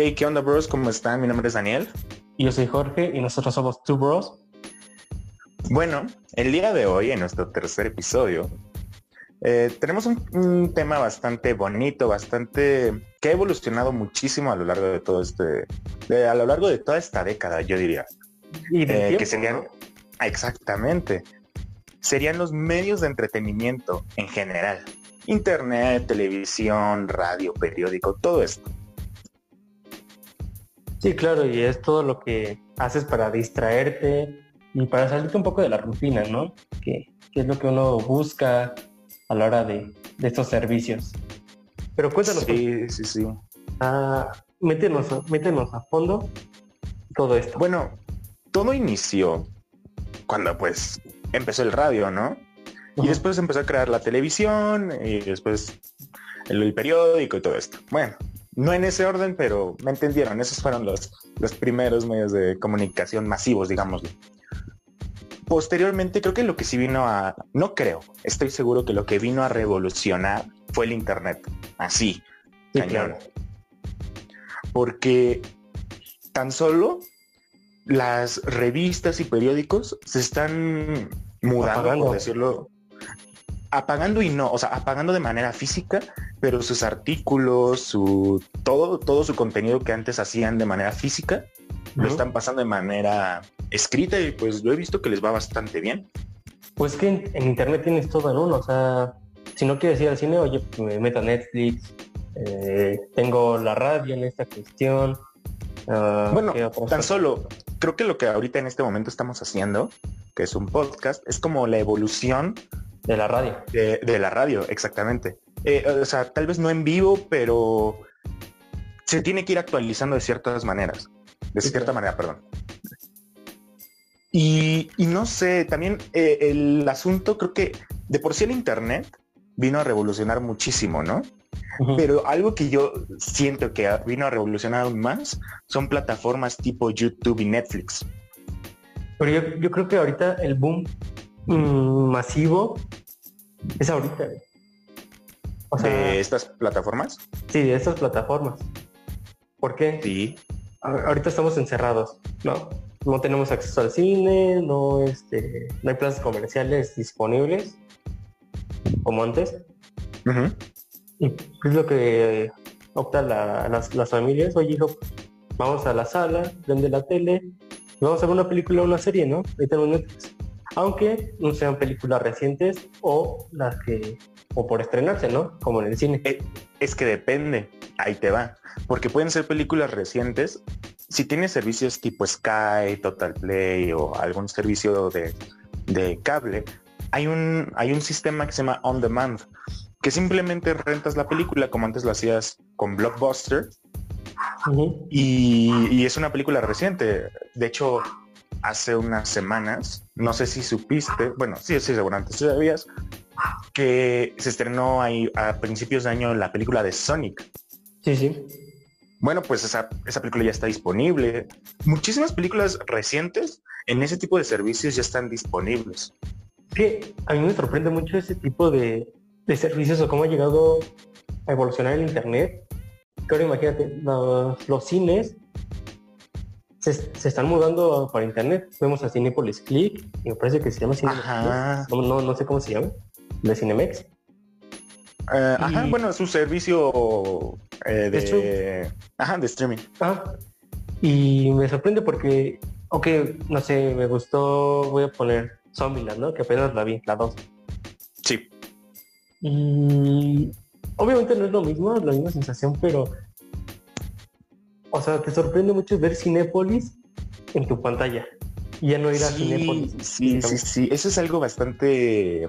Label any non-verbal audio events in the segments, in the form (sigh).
Hey, ¿qué onda, bros? ¿Cómo están? Mi nombre es Daniel. Y yo soy Jorge y nosotros somos Two Bros. Bueno, el día de hoy, en nuestro tercer episodio, eh, tenemos un, un tema bastante bonito, bastante que ha evolucionado muchísimo a lo largo de todo este, de- a lo largo de toda esta década, yo diría. Y del Eh, tiempo, que serían ¿no? Exactamente serían los medios de entretenimiento en general internet televisión radio periódico todo esto Sí, claro, y es todo lo que haces para distraerte y para salirte un poco de la rutina, ¿no? Que, que es lo que uno busca a la hora de, de estos servicios. Pero cuéntanos, sí sí sí ah, métenos, a- métenos a fondo todo esto. bueno todo inició cuando pues empezó el radio no y después empezó a crear la televisión y después el, el periódico y todo esto bueno no en ese orden pero me entendieron esos fueron los los primeros medios de comunicación masivos digámoslo posteriormente creo que lo que sí vino a no creo estoy seguro que lo que vino a revolucionar fue el internet así Sí, cañón. claro. porque tan solo las revistas y periódicos se están mudando, Apagando. por decirlo, apagando y no, o sea, apagando de manera física, pero sus artículos, su todo, todo su contenido que antes hacían de manera física, lo están pasando de manera escrita y pues lo he visto que les va bastante bien. Pues que en, en internet tienes todo en uno, o sea, si no quieres ir al cine, oye, pues me meto a Netflix, eh, tengo la radio en esta cuestión. ah, Bueno, ¿qué otras Tan solo, creo que lo que ahorita en este momento estamos haciendo, que es un podcast, es como la evolución de la radio. De, de la radio, exactamente. Eh, o sea, tal vez no en vivo, pero se tiene que ir actualizando de ciertas maneras. De Sí, cierta claro. manera, perdón. Y, y no sé, también eh, el asunto, creo que de por sí el Internet vino a revolucionar muchísimo, ¿no? Pero algo que yo siento que vino a revolucionar aún más son plataformas tipo YouTube y Netflix. Pero yo, yo creo que ahorita el boom mm, masivo es ahorita. O sea, de estas plataformas. sí, de estas plataformas. ¿Por qué? Sí. Ahorita estamos encerrados, ¿no? No tenemos acceso al cine, no, este, no hay plazas comerciales disponibles como antes. Y es lo que opta la- las, las familias. Oye, hijo, vamos a la sala, prende la tele, vamos a ver una película o una serie, ¿no? Ahí tenemos Netflix. Aunque no sean películas recientes o las que, o por estrenarse, ¿no? Como en el cine. Eh, Es que depende, ahí te va, porque pueden ser películas recientes. Si tienes servicios tipo Sky, Total Play o algún servicio de, de cable, hay un, hay un sistema que se llama On Demand, que simplemente rentas la película como antes lo hacías con Blockbuster y, y es una película reciente. De hecho, hace unas semanas, no sé si supiste, bueno, sí, sí, seguramente sabías, que se estrenó ahí a principios de año la película de Sonic. Sí, sí. Bueno, pues esa, esa película ya está disponible. Muchísimas películas recientes en ese tipo de servicios ya están disponibles. Sí, a mí me sorprende mucho ese tipo de, de servicios o cómo ha llegado a evolucionar el Internet. Que ahora imagínate, los, los cines se, se están mudando para Internet. Vemos a Cinepolis Click, y me parece que se llama. Ajá. No, no, no sé cómo se llama, de Cinemex. Eh, Ajá, Y- bueno, es un servicio eh, de, ajá, de streaming. Ah, y me sorprende porque, ok, no sé, me gustó, voy a poner Zombieland, ¿no? Que apenas la vi, la 2. Sí. Y obviamente no es lo mismo, la misma sensación, pero o sea, te sorprende mucho ver Cinépolis en tu pantalla. Y ya no ir a Sí, Cinépolis. sí, sí, sí. Eso es algo bastante,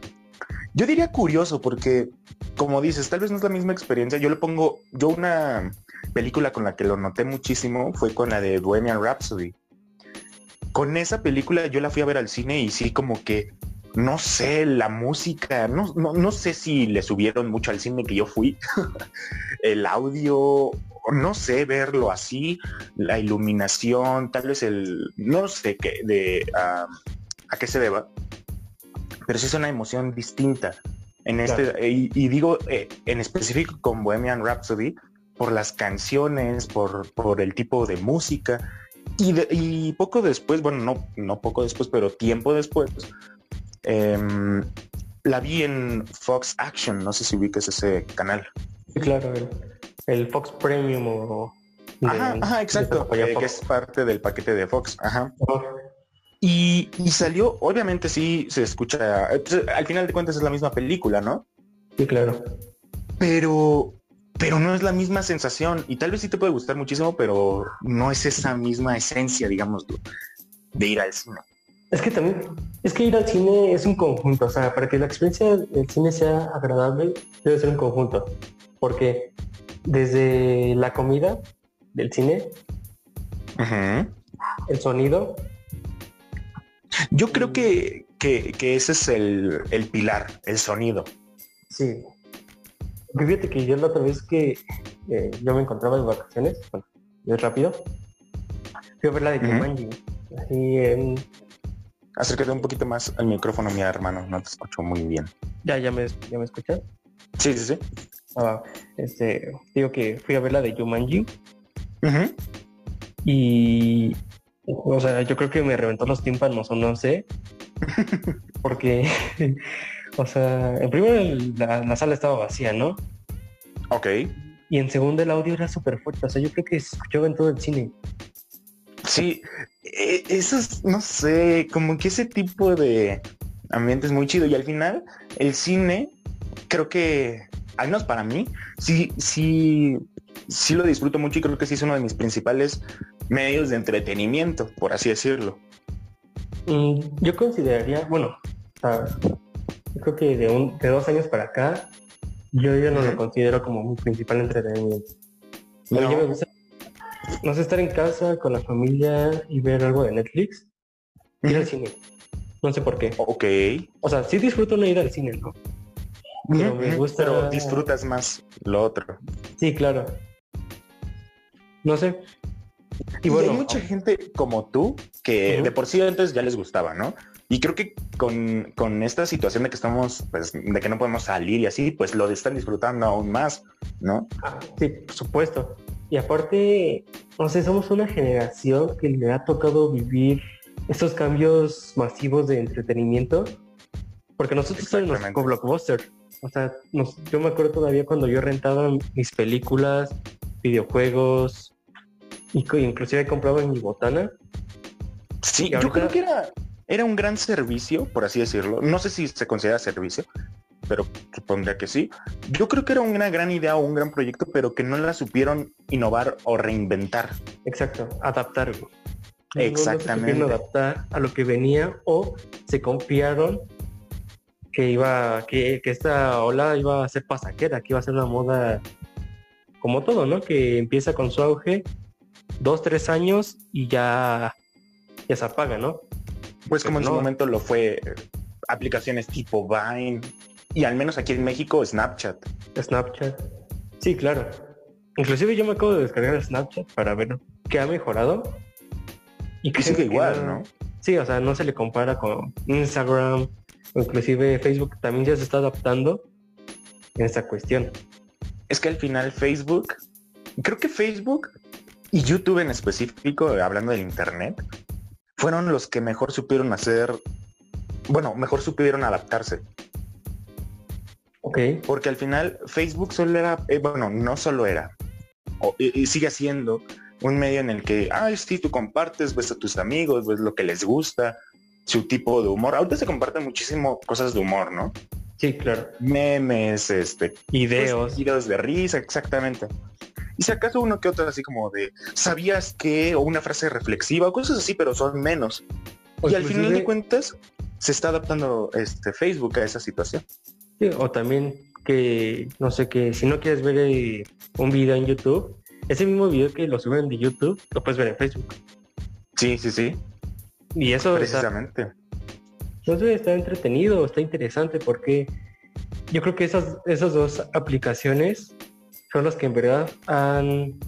yo diría curioso, porque como dices, tal vez no es la misma experiencia. Yo le pongo, yo una película con la que lo noté muchísimo fue con la de Bohemian Rhapsody. Con esa película yo la fui a ver al cine y sí como que, no sé, la música, no, no, no sé si le subieron mucho al cine que yo fui. (laughs) el audio, no sé, verlo así, la iluminación, tal vez el, no sé qué, de ah, a qué se deba, pero sí es una emoción distinta. En este, Claro. y, y digo eh, en específico con Bohemian Rhapsody, por las canciones, por, por el tipo de música. Y, y poco después, bueno, no, no poco después, pero tiempo después, em, la vi en Fox Action, no sé si ubicas ese canal. Sí, claro, el, Fox Premium o... ajá, exacto, eh, que es parte del paquete de Fox, ajá. Y, y, salió, obviamente sí se escucha, al final de cuentas es la misma película, ¿no? Sí, claro. Pero, pero no es la misma sensación y tal vez sí te puede gustar muchísimo, pero no es esa misma esencia, digamos, de ir al cine. Es que también, es que ir al cine es un conjunto, o sea, para que la experiencia del cine sea agradable, debe ser un conjunto, porque desde la comida del cine, el sonido. Yo creo que, que, ese es el, el, pilar, el sonido. Sí. Fíjate que yo la otra vez que eh, yo me encontraba en vacaciones, bueno, es rápido, fui a ver la de Jumanji, así en Acércate un poquito más al micrófono, mi hermano, no te escucho muy bien. Ya, ya me, ya me escuchas. Sí, sí, sí. Ah, este, digo que fui a ver la de Jumanji. Y, o sea, yo creo que me reventó los tímpanos o no sé. (laughs) porque, o sea, en primer la, la, sala estaba vacía, ¿no? Ok. Y en segundo el audio era súper fuerte. O sea, yo creo que se escuchaba en todo el cine. Sí, e, eso es, no sé, como que ese tipo de ambiente es muy chido. Y al final, el cine, creo que, al menos para mí, sí, sí, sí lo disfruto mucho y creo que sí es uno de mis principales medios de entretenimiento, por así decirlo. Yo consideraría, bueno, yo creo que de, un, de dos años para acá, yo ya no lo considero como mi principal entretenimiento. No. me gusta no sé, estar en casa con la familia y ver algo de Netflix, ir al cine. No sé por qué. Ok. O sea, sí disfruto no ir al cine, ¿no? Pero me gusta. Pero disfrutas más lo otro. Sí, claro. No sé. Y, bueno, hay mucha gente como tú que de por sí antes ya les gustaba, ¿no? Y creo que con, con, esta situación de que estamos, pues, de que no podemos salir y así, pues lo están disfrutando aún más, ¿no? Ah, sí, por supuesto. Y aparte, no sé, somos una generación que le ha tocado vivir estos cambios masivos de entretenimiento, porque nosotros somos con blockbuster. O sea, yo me acuerdo todavía cuando yo rentaba mis películas, videojuegos, y inclusive compraba mi botana. Sí, yo creo que era, era un gran servicio, por así decirlo. No sé si se considera servicio, pero supondría que sí. Yo creo que era una gran idea o un gran proyecto, pero que no la supieron innovar o reinventar. Exacto, adaptar. Exactamente. adaptar a lo que venía o se confiaron que iba, que, que esta ola iba a ser pasajera, que iba a ser una moda como todo, ¿no? Que empieza con su auge, dos, tres años y ya, ya se apaga, ¿no? Pues como en su momento lo fue aplicaciones tipo Vine, y al menos aquí en México Snapchat. Snapchat. Sí, claro. Inclusive yo me acabo de descargar Snapchat para ver qué ha mejorado. Y que sigue igual, no, Sí, o sea, no se le compara con Instagram inclusive Facebook también ya se está adaptando en esta cuestión. Es que al final Facebook, creo que Facebook y YouTube en específico, hablando del Internet, fueron los que mejor supieron hacer, bueno, mejor supieron adaptarse. Porque al final Facebook solo era, eh, bueno, no solo era, y, sigue siendo un medio en el que, ay, sí, tú compartes, ves a tus amigos, ves lo que les gusta, su tipo de humor. Ahorita se comparten muchísimo cosas de humor, ¿no? Sí, claro. Memes, este, videos. videos de risa, exactamente. Y si acaso uno que otro así como de, ¿sabías que? O una frase reflexiva, o cosas así, pero son menos. y al final de cuentas, se está adaptando este Facebook a esa situación o también que, no sé, que si no quieres ver eh, un video en YouTube, ese mismo video que lo suben de YouTube, lo puedes ver en Facebook. Sí, sí, sí. Y eso precisamente. Entonces está entretenido, está interesante porque yo creo que esas, esas dos aplicaciones son las que en verdad han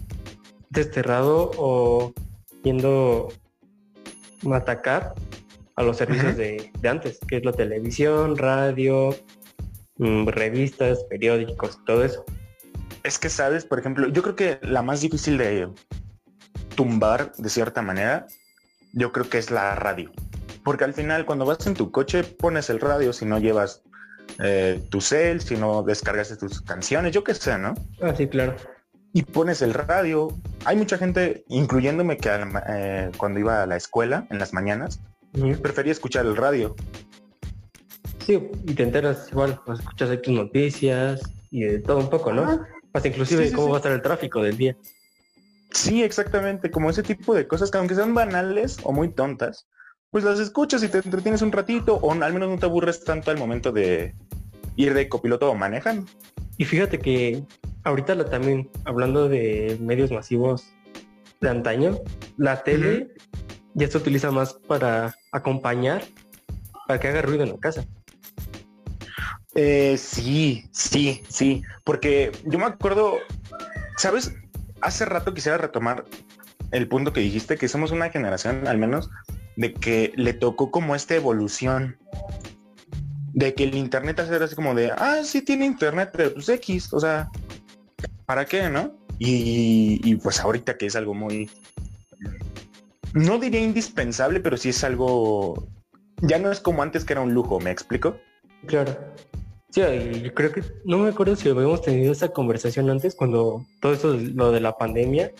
desterrado o yendo a atacar a los servicios de, de, antes, que es la televisión, radio, Mm, revistas, periódicos, todo eso. Es que sabes, por ejemplo, yo creo que la más difícil de tumbar de cierta manera, yo creo que es la radio. Porque al final cuando vas en tu coche pones el radio si no llevas eh, tu cel, si no descargas tus canciones, yo qué sé, ¿no? Ah, sí, claro. Y pones el radio. Hay mucha gente, incluyéndome que eh, cuando iba a la escuela en las mañanas, prefería escuchar el radio. Sí, y te enteras igual, pues escuchas ahí tus noticias y de todo un poco, ¿no? Hasta inclusive cómo va a estar el tráfico del día. Sí, exactamente, como ese tipo de cosas que aunque sean banales o muy tontas, pues las escuchas y te entretienes un ratito o al menos no te aburres tanto al momento de ir de copiloto o manejan. Y fíjate que ahorita también, hablando de medios masivos de antaño, la tele ya se utiliza más para acompañar, para que haga ruido en la casa. Eh, sí, sí, sí, porque yo me acuerdo, ¿sabes? Hace rato quisiera retomar el punto que dijiste, que somos una generación, al menos, de que le tocó como esta evolución de que el internet hacer así como de, ah, sí tiene internet, pero pues X, o sea, ¿para qué, no? Y, y, pues ahorita que es algo muy, no diría indispensable, pero sí es algo, ya no es como antes que era un lujo, ¿me explico? Claro. Sí, yo creo que, no me acuerdo si habíamos tenido esa conversación antes cuando todo eso, lo de la pandemia,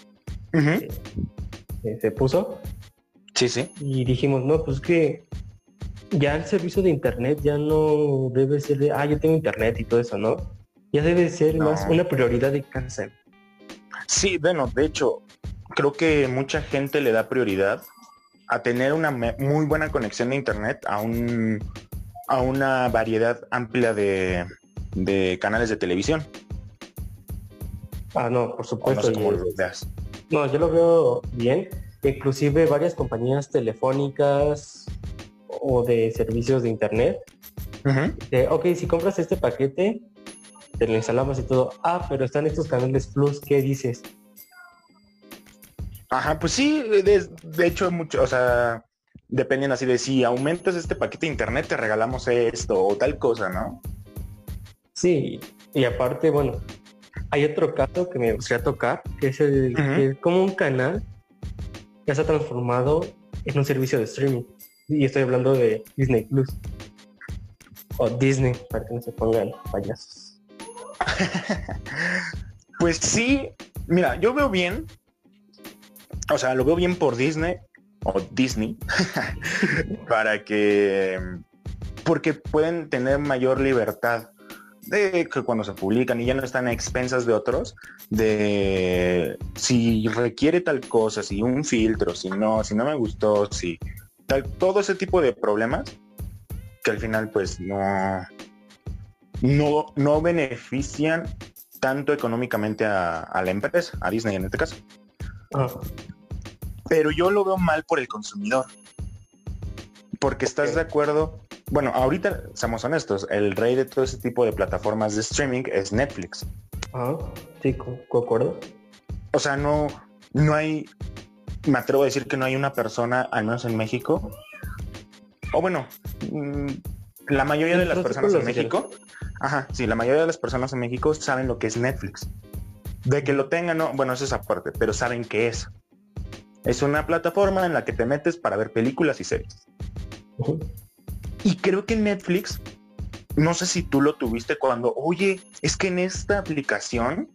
eh, eh, se puso. Sí, sí. Y dijimos, no, pues que ya el servicio de internet ya no debe ser de, ah, yo tengo internet y todo eso, ¿no? Ya debe ser más una prioridad de casa. Sí, bueno, de hecho, creo que mucha gente le da prioridad a tener una muy buena conexión de internet a un a una variedad amplia de, de canales de televisión. Ah, no, por supuesto. No, yo lo veo bien. Inclusive varias compañías telefónicas o de servicios de internet. ok, si compras este paquete, te lo instalamos y todo. Ah, pero están estos canales Plus, ¿qué dices? Ajá, pues sí, de, de hecho, mucho, o sea, dependen así de si aumentas este paquete de internet, te regalamos esto o tal cosa, ¿no? Sí, y aparte, bueno, hay otro caso que me gustaría tocar, que es el que como un canal ya se ha transformado en un servicio de streaming. Y estoy hablando de Disney Plus. O Disney, para que no se pongan payasos. (laughs) pues sí, mira, yo veo bien. O sea, lo veo bien por Disney o Disney (laughs) para que porque pueden tener mayor libertad de que cuando se publican y ya no están a expensas de otros, de si requiere tal cosa, si un filtro, si no, si no me gustó, si tal, todo ese tipo de problemas que al final pues no, no, no benefician tanto económicamente a, la empresa, a Disney en este caso. Ah. Pero yo lo veo mal por el consumidor. Porque estás de acuerdo bueno, ahorita, seamos honestos, el rey de todo ese tipo de plataformas de streaming es Netflix. Ah, sí, concuerdo. O sea, no, no hay, me atrevo a decir que no hay una persona, al menos en México, o bueno, mm, la mayoría de las personas en México, ajá, sí, la mayoría de las personas en México saben lo que es Netflix. De que lo tengan, no, bueno, eso es aparte, pero saben qué es. Es una plataforma en la que te metes para ver películas y series. Y creo que Netflix, no sé si tú lo tuviste cuando, oye, es que en esta aplicación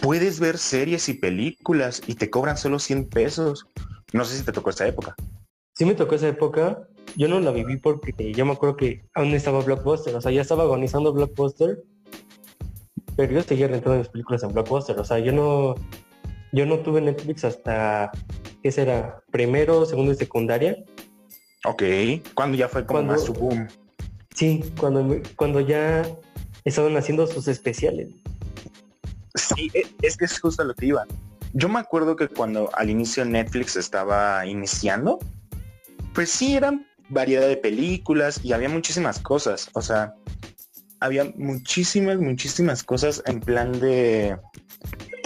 puedes ver series y películas y te cobran solo 100 pesos. No sé si te tocó esa época. Sí me tocó esa época. Yo no la viví porque yo me acuerdo que aún estaba Blockbuster. O sea, ya estaba agonizando Blockbuster. Pero yo seguía rentando mis películas en Blockbuster. O sea, yo no, yo no tuve Netflix hasta, ¿qué será? Primero, segundo y secundaria. Ok, cuando ya fue como más su boom. Sí, cuando, cuando ya estaban haciendo sus especiales. Sí, e, es que es justo lo que iba. Yo me acuerdo que cuando al inicio Netflix estaba iniciando, pues sí, eran variedad de películas y había muchísimas cosas. O sea, había muchísimas, muchísimas cosas en plan de...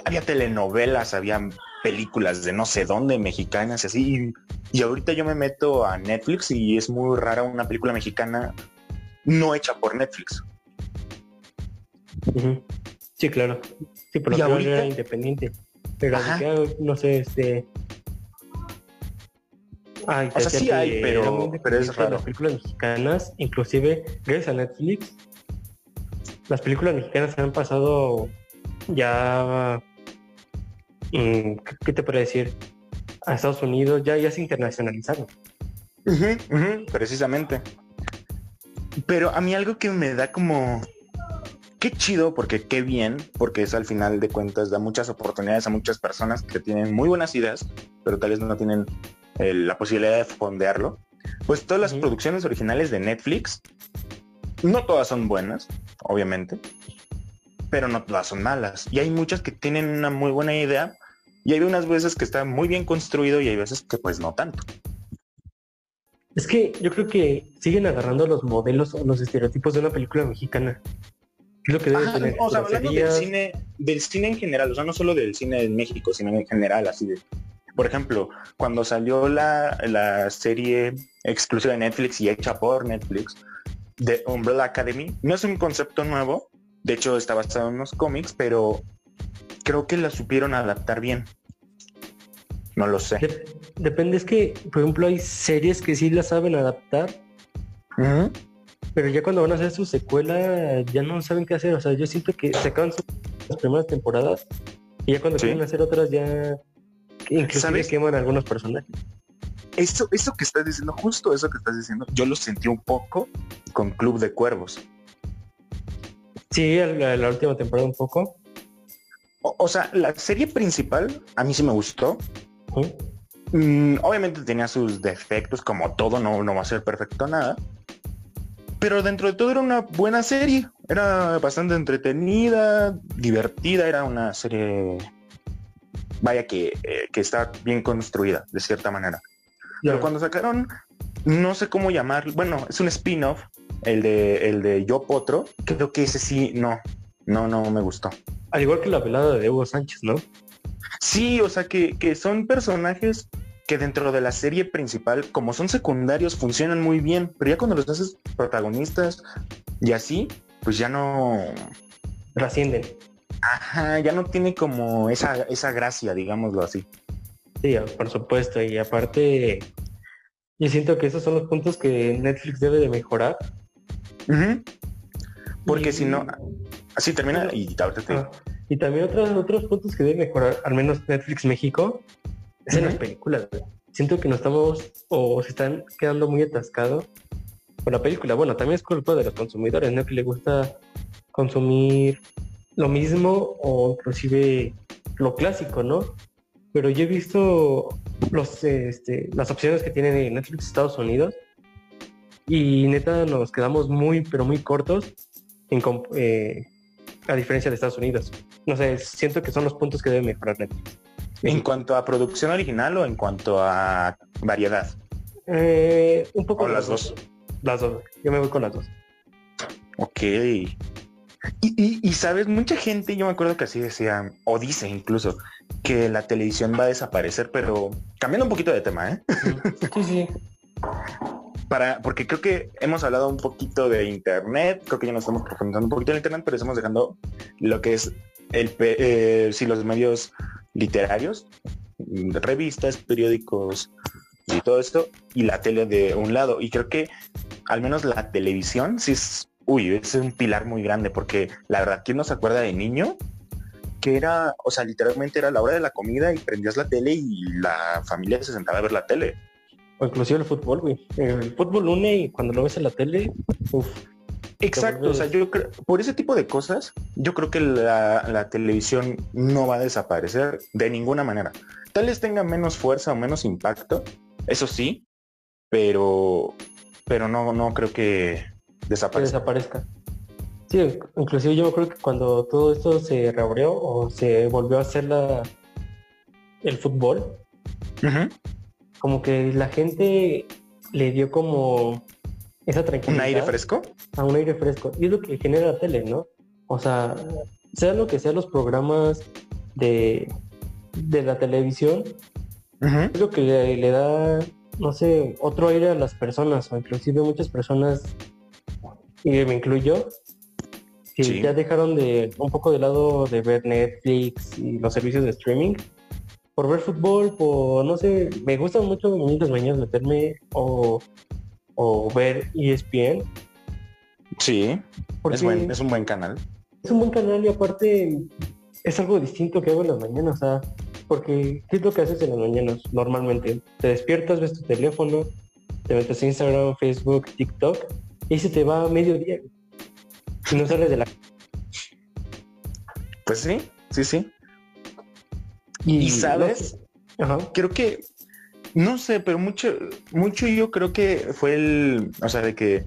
Había telenovelas, había películas de no sé dónde, mexicanas y así. Y ahorita yo me meto a Netflix y es muy rara una película mexicana no hecha por Netflix. Sí, claro. Sí, pero la era independiente. Pero no sé, este... Ay, o sea, sí hay, pero, pero es raro. Las películas mexicanas, inclusive gracias a Netflix, las películas mexicanas han pasado ya, ¿qué te puedo decir? A Estados Unidos ya, ya se internacionalizaron. precisamente. Pero a mí algo que me da como qué chido, porque qué bien, porque es al final de cuentas da muchas oportunidades a muchas personas que tienen muy buenas ideas, pero tal vez no tienen eh, la posibilidad de fondearlo. Pues todas las producciones originales de Netflix, no todas son buenas, obviamente, pero no todas son malas. Y hay muchas que tienen una muy buena idea y hay unas veces que está muy bien construido y hay veces que pues no tanto. Es que yo creo que siguen agarrando los modelos o los estereotipos de una película mexicana. lo que debe tener. O sea, hablando del cine, del cine en general, o sea, no solo del cine en México, sino en general, así de. Por ejemplo, cuando salió la, la serie exclusiva de Netflix y hecha por Netflix de Umbrella Academy, no es un concepto nuevo, de hecho está basado en unos cómics, pero creo que la supieron adaptar bien. No lo sé. depende, es que, por ejemplo, hay series que sí la saben adaptar. Pero ya cuando van a hacer su secuela, ya no saben qué hacer. O sea, yo siento que se acaban las primeras temporadas y ya cuando quieren hacer otras ya inclusive queman algunos personajes. Eso, eso que estás diciendo, justo eso que estás diciendo, yo lo sentí un poco con Club de Cuervos. Sí, la, la última temporada un poco. O, sea, la serie principal a mí sí me gustó. Mm, obviamente tenía sus defectos, como todo, no, no va a ser perfecto nada. Pero dentro de todo era una buena serie. Era bastante entretenida, divertida, era una serie, vaya que, eh, que está bien construida, de cierta manera. Pero cuando sacaron, no sé cómo llamar, bueno, es un spin-off, el de, el de Yo Potro, creo que ese sí, no, no, no me gustó. Al igual que la velada de Hugo Sánchez, ¿no? Sí, o sea que, que son personajes que dentro de la serie principal, como son secundarios, funcionan muy bien, pero ya cuando los haces protagonistas y así, pues ya no trascienden. Ajá, ya no tiene como esa, esa gracia, digámoslo así. Sí, por supuesto, y aparte, yo siento que esos son los puntos que Netflix debe de mejorar. Porque si no, así termina y ahorita te... Ah, y también otros, otros puntos que debe mejorar, al menos Netflix México, es en las películas. Siento que no estamos o se están quedando muy atascados con la película. Bueno, también es culpa de los consumidores, ¿no? Que le gusta consumir lo mismo o inclusive lo clásico, ¿no? Pero yo he visto los, este, las opciones que tiene Netflix Estados Unidos y neta nos quedamos muy, pero muy cortos en, eh, a diferencia de Estados Unidos. No sé, siento que son los puntos que debe mejorar Netflix. ¿En cuanto a producción original o en cuanto a variedad? Eh, un poco. las dos? Las dos. Yo me voy con las dos. Ok. Y, y, sabes, mucha gente, yo me acuerdo que así decía, o dice incluso, que la televisión va a desaparecer, pero cambiando un poquito de tema, ¿eh? Sí, sí. (laughs) Para, porque creo que hemos hablado un poquito de internet, creo que ya nos estamos profundizando un poquito en internet, pero estamos dejando lo que es el eh, los medios literarios, revistas, periódicos y todo esto, y la tele de un lado. Y creo que al menos la televisión sí es, uy, es un pilar muy grande, porque la verdad, ¿quién no se acuerda de niño? Que era, o sea, literalmente era la hora de la comida y prendías la tele y la familia se sentaba a ver la tele. O inclusive el fútbol, güey. El fútbol une y cuando lo ves en la tele, uff, Exacto, o sea, yo creo, por ese tipo de cosas, yo creo que la, televisión no va a desaparecer de ninguna manera. Tal vez tenga menos fuerza o menos impacto, eso sí, pero, pero no, no creo que desaparezca. desaparezca. Sí, inclusive yo creo que cuando todo esto se reabrió o se volvió a hacer la el fútbol, como que la gente le dio como esa tranquilidad. ¿Un aire fresco? A un aire fresco. Y es lo que genera la tele, ¿no? O sea, sea lo que sean los programas de, de la televisión, es lo que le, da, no sé, otro aire a las personas, o inclusive muchas personas, y me incluyo, que ya dejaron de un poco de lado de ver Netflix y los servicios de streaming por ver fútbol, por no sé, me gustan mucho muchas mañanas meterme o, o ver ESPN. Sí, es, buen, es un buen canal. Es un buen canal y aparte es algo distinto que hago en las mañanas, o sea, porque ¿qué es lo que haces en las mañanas normalmente? Te despiertas, ves tu teléfono, te metes a Instagram, Facebook, TikTok y se te va a mediodía y no sales de la... Pues sí, sí, sí. Y, sabes, creo que, no sé, pero mucho, mucho yo creo que fue el, o sea, de que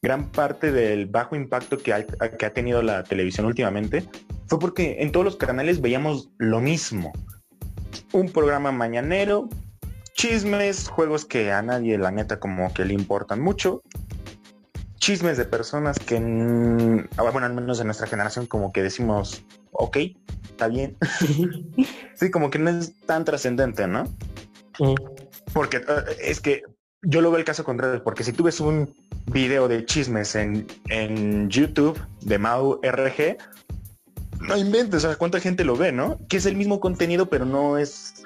gran parte del bajo impacto que ha, que ha tenido la televisión últimamente fue porque en todos los canales veíamos lo mismo. Un programa mañanero, chismes, juegos que a nadie la neta como que le importan mucho, chismes de personas que, ah, bueno, al menos en nuestra generación como que decimos, ok, está bien. (laughs) sí, como que no es tan trascendente, ¿no? Porque eh, es que yo lo veo el caso contrario, porque si tú ves un video de chismes en, en YouTube de Mau RG, no inventes, o sea, cuánta gente lo ve, ¿no? Que es el mismo contenido, pero no es.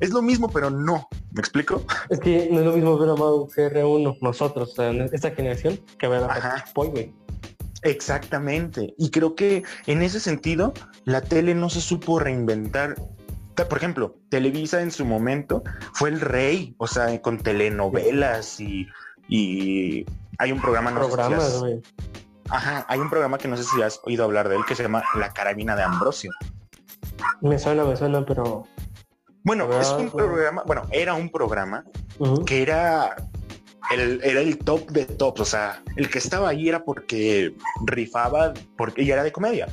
Es lo mismo, pero no. ¿Me explico? Es que no es lo mismo ver a Mau GR1, nosotros, o sea, esta generación, que ver a Boy, güey. Exactamente. Y creo que en ese sentido, la tele no se supo reinventar. Por ejemplo, Televisa en su momento fue el rey, o sea, con telenovelas y, y hay un programa, no Programas, güey. Ajá, hay un programa que no sé si has oído hablar de él que se llama La Carabina de Ambrosio. Me suena, me suena, pero. Bueno, es un programa, bueno, era un programa que era el, era el top de tops, o sea, el que estaba ahí era porque rifaba, porque ya era de comedia.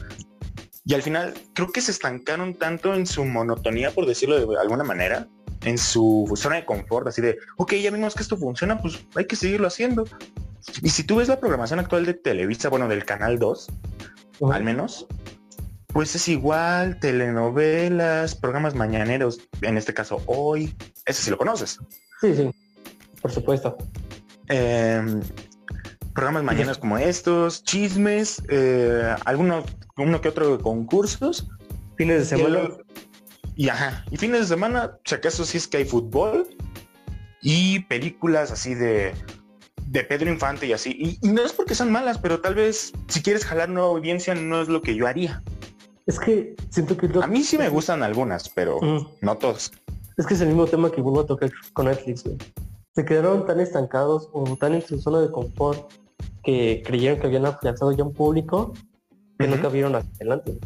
Y al final creo que se estancaron tanto en su monotonía, por decirlo de alguna manera, en su zona de confort, así de, ok, ya vimos que esto funciona, pues hay que seguirlo haciendo. Y si tú ves la programación actual de Televisa, bueno, del Canal 2, al menos, pues es igual, telenovelas, programas mañaneros, en este caso hoy, ese sí lo conoces. Sí, sí, por supuesto. Em, programas mañaneros como estos, chismes, eh, algunos, uno que otro concursos. Fines de semana. Y, ajá, y fines de semana, si acaso sí es que hay fútbol y películas así de de Pedro Infante y así. Y, no es porque son malas, pero tal vez si quieres jalar nueva audiencia no es lo que yo haría. Es que siento que... A mí sí me gustan algunas, pero no todas. Es que es el mismo tema que vuelvo a tocar con Netflix, Se quedaron tan estancados o tan en su zona de confort que creyeron que habían afianzado ya un público que nunca vieron hacia adelante.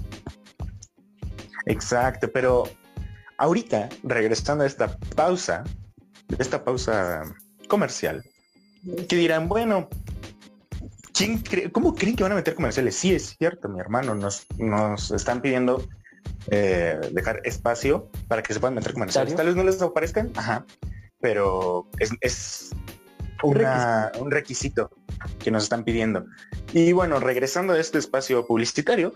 Exacto, pero ahorita, regresando a esta pausa, esta pausa comercial, que dirán, bueno, ¿cómo creen que van a meter comerciales? Sí, es cierto, mi hermano, nos, nos están pidiendo eh, dejar espacio para que se puedan meter comerciales. Tal vez no les aparezcan, ajá, pero es, un requisito que nos están pidiendo. Y bueno, regresando a este espacio publicitario,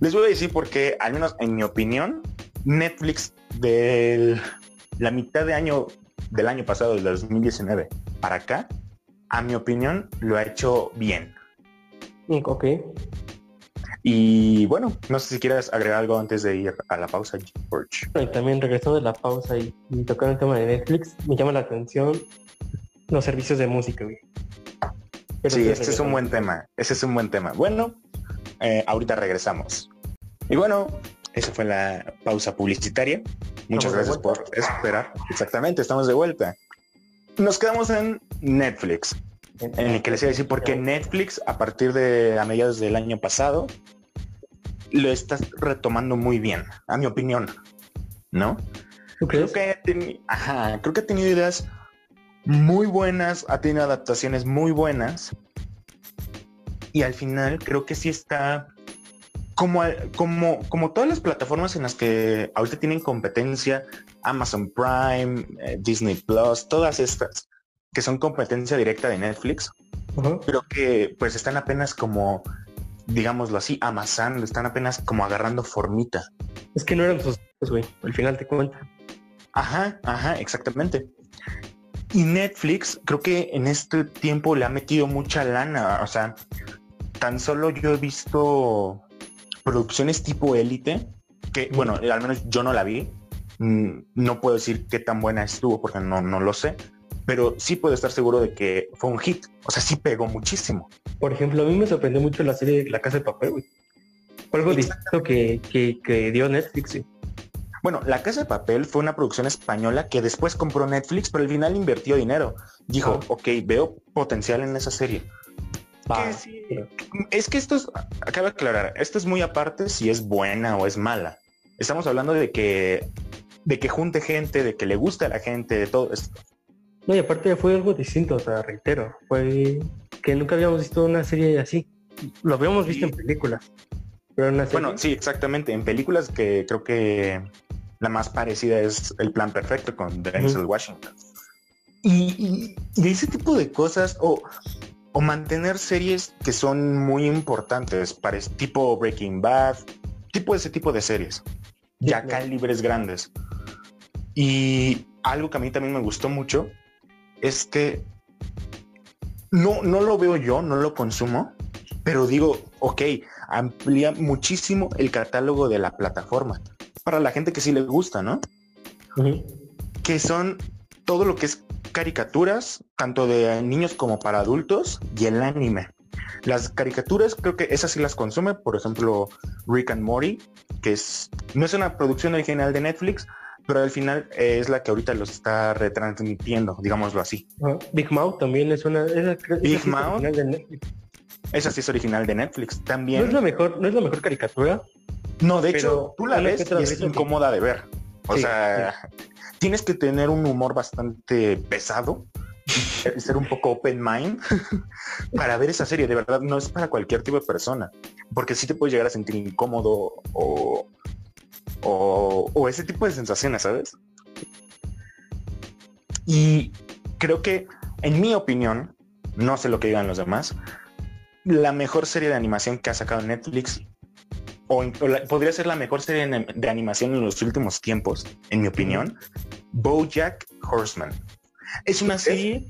les voy a decir por qué, al menos en mi opinión, Netflix de la mitad de año del año pasado, del 2019, para acá, a mi opinión, lo ha hecho bien. Ok. Y bueno, no sé si quieres agregar algo antes de ir a la pausa, George. Y también regresando de la pausa y, tocando el tema de Netflix, me llama la atención los servicios de música, sí, este es un buen tema. Ese es un buen tema. Bueno, eh, ahorita regresamos. Y bueno, esa fue la pausa publicitaria. Muchas gracias por esperar. Exactamente, estamos de vuelta. Nos quedamos en Netflix, en el que les iba a decir porque Netflix a partir de a mediados del año pasado lo está retomando muy bien, a mi opinión, ¿no? Creo que, ha creo que ha tenido ideas muy buenas, ha tenido adaptaciones muy buenas y al final creo que sí está como, como, como todas las plataformas en las que ahorita tienen competencia, Amazon Prime, eh, Disney Plus, todas estas que son competencia directa de Netflix, pero que pues están apenas como, digámoslo así, amasando, están apenas como agarrando formita. Es que no eran sus güey, al final te cuenta. Ajá, ajá, exactamente. Y Netflix creo que en este tiempo le ha metido mucha lana, o sea, tan solo yo he visto producciones tipo élite, que bueno, al menos yo no la vi. Mm, No puedo decir qué tan buena estuvo porque no, no lo sé, pero sí puedo estar seguro de que fue un hit. O sea, sí pegó muchísimo. Por ejemplo, a mí me sorprendió mucho la serie La Casa de Papel, güey. Fue algo distinto que, que, que dio Netflix, sí. Bueno, La Casa de Papel fue una producción española que después compró Netflix, pero al final invirtió dinero. Dijo, ok, veo potencial en esa serie. Que sí. Es que esto es, acaba de aclarar, esto es muy aparte si es buena o es mala. Estamos hablando de que, de que junte gente, de que le guste a la gente, de todo esto. No, y aparte fue algo distinto, o sea, reitero, fue que nunca habíamos visto una serie así. Lo habíamos visto Sí. en películas, pero en una serie... Bueno, sí, exactamente. En películas que creo que la más parecida es El Plan Perfecto con Denzel Washington. Y, y- y ese tipo de cosas, o, o mantener series que son muy importantes, para tipo Breaking Bad, tipo ese tipo de series, ya claro. calibres grandes. Y algo que a mí también me gustó mucho es que no, no lo veo yo, no lo consumo, pero digo, ok, amplía muchísimo el catálogo de la plataforma para la gente que sí le gusta, ¿no? Que son todo lo que es caricaturas, tanto de niños como para adultos y el anime. Las caricaturas creo que esas sí las consume, por ejemplo, Rick and Morty, que es no es una producción original de Netflix, pero al final eh, es la que ahorita los está retransmitiendo, digámoslo así. Ajá. Big Mouth también es una... esa- esa Big es Mouth. original de Netflix. Esa sí es original de Netflix. No También. es la mejor, no es la mejor caricatura, No, de hecho, tú la ves y es incómoda de ver. O Sí, sea, tienes que tener un humor bastante pesado ser un poco open mind (laughs) para ver esa serie. De verdad, no es para cualquier tipo de persona, porque sí te puedes llegar a sentir incómodo o, o, o ese tipo de sensaciones, ¿sabes? Y creo que, en mi opinión, no sé lo que digan los demás, la mejor serie de animación que ha sacado Netflix o, in- o la- podría ser la mejor serie de, animación en los últimos tiempos, en mi opinión, BoJack Horseman. Es una serie,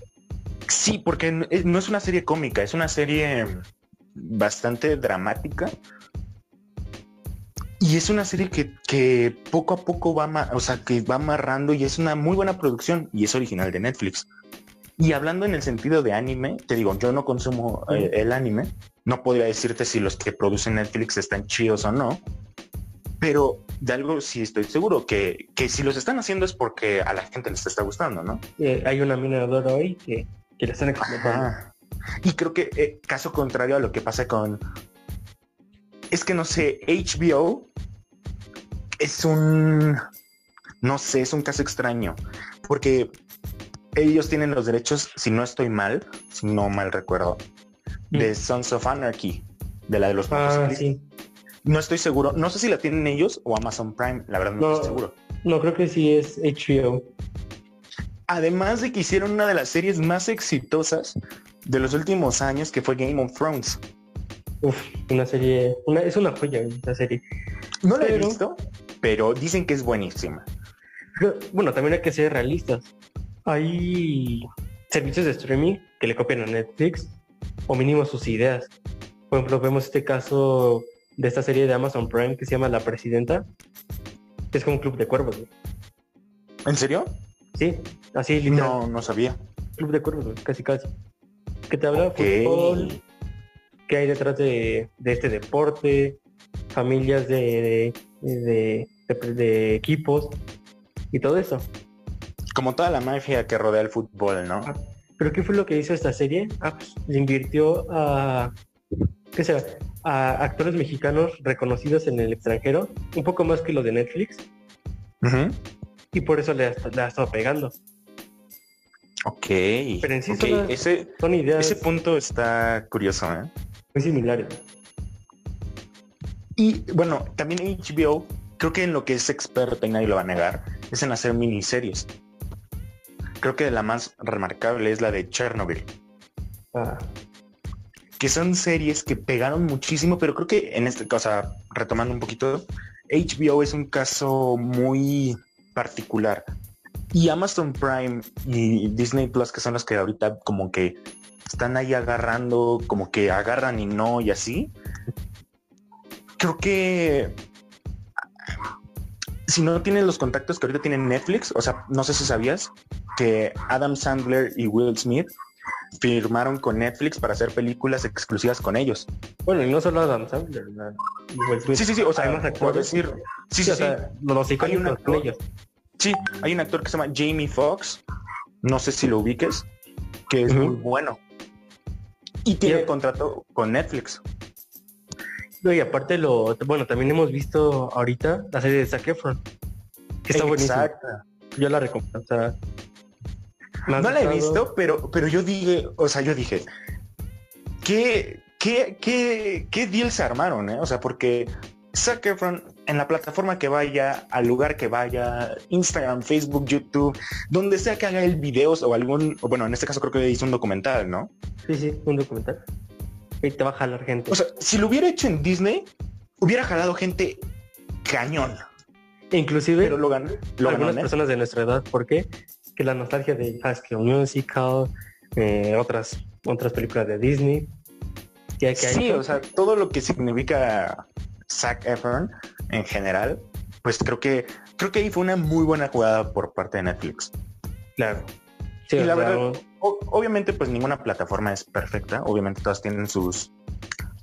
sí, porque eh, no es una serie cómica, es una serie bastante dramática. Y es una serie que, que poco a poco va, o sea, que va amarrando y es una muy buena producción y es original de Netflix. Y hablando en el sentido de anime, te digo, yo no consumo eh, el anime, no podría decirte si los que producen Netflix están chidos o no, pero de algo sí estoy seguro, que, que si los están haciendo es porque a la gente les está gustando, ¿no? eh, hay una mina de oro ahí que, que la están explotando. Ajá. Y creo que eh, caso contrario a lo que pasa con... Es que no sé, HBO es un... No sé, es un caso extraño, porque ellos tienen los derechos, si no estoy mal, si no mal recuerdo, de Mm. Sons of Anarchy, de la de los Ah, sí. No estoy seguro, no sé si la tienen ellos o Amazon Prime, la verdad no, No. estoy seguro. No, creo que sí es HBO. Además de que hicieron una de las series más exitosas de los últimos años, que fue Game of Thrones. Uf, una serie, una, es una joya esa serie. No la he visto, pero dicen que es buenísima. (laughs) Bueno, también hay que ser realistas. Hay servicios de streaming que le copian a Netflix o mínimo sus ideas. Por ejemplo, vemos este caso de esta serie de Amazon Prime que se llama La Presidenta, que es como un club de cuervos. güey. ¿En serio? Sí, así literal. No, no sabía. Club de cuervos, güey, casi casi. Que te habla Ok. de fútbol, que hay detrás de, de este deporte, familias de, de, de- de equipos y todo eso. Como toda la mafia que rodea el fútbol, ¿no? ¿Pero qué fue lo que hizo esta serie? Ah, pues, le invirtió a, ¿qué será? a actores mexicanos reconocidos en el extranjero, un poco más que los de Netflix, y por eso le ha, le ha estado pegando. Ok. Pero en sí Ok, son ese, Son ideas ese punto está curioso, ¿eh? Muy similares. Y bueno, también HBO, creo que en lo que es experta y nadie lo va a negar, es en hacer miniseries. Creo que la más remarcable es la de Chernobyl, Ah, que son series que pegaron muchísimo, pero creo que en este caso, retomando un poquito, HBO es un caso muy particular. Y Amazon Prime y Disney Plus, que son los que ahorita como que están ahí agarrando, como que agarran y no y así. Creo que si no tienen los contactos que ahorita tienen Netflix, o sea, no sé si sabías que Adam Sandler y Will Smith firmaron con Netflix para hacer películas exclusivas con ellos. Bueno, y no solo Adam Sandler, Sí, sí, sí, o sea, por decir, sí, sí, sí, los hay un actor, ellos. Sí, hay un actor que se llama Jamie Foxx, no sé si lo ubiques, que es muy bueno. Y tiene contrato con Netflix. y aparte lo, bueno, también hemos visto ahorita la serie de Zac Efron, que está buenísima. Yo la recomiendo. no la he visto, pero, pero yo dije, o sea, yo dije, ¿qué, qué, qué, qué deal se armaron? Eh? O sea, porque Zac Efron en la plataforma que vaya, al lugar que vaya, Instagram, Facebook, YouTube, donde sea que haga el videos o algún, o bueno, en este caso creo que hizo un documental, ¿no? Sí, sí, un documental. Y te va a jalar gente. O sea, si lo hubiera hecho en Disney, hubiera jalado gente cañón. Inclusive Pero lo ganó, lo algunas personas de nuestra edad, ¿por qué? Que la nostalgia de High School Musical, eh, otras, otras películas de Disney. Que, sí, o sea, todo lo que significa Zac Efron en general, pues creo que creo que ahí fue una muy buena jugada por parte de Netflix. Claro. Sí, y la verdad, obviamente pues ninguna plataforma es perfecta, obviamente todas tienen sus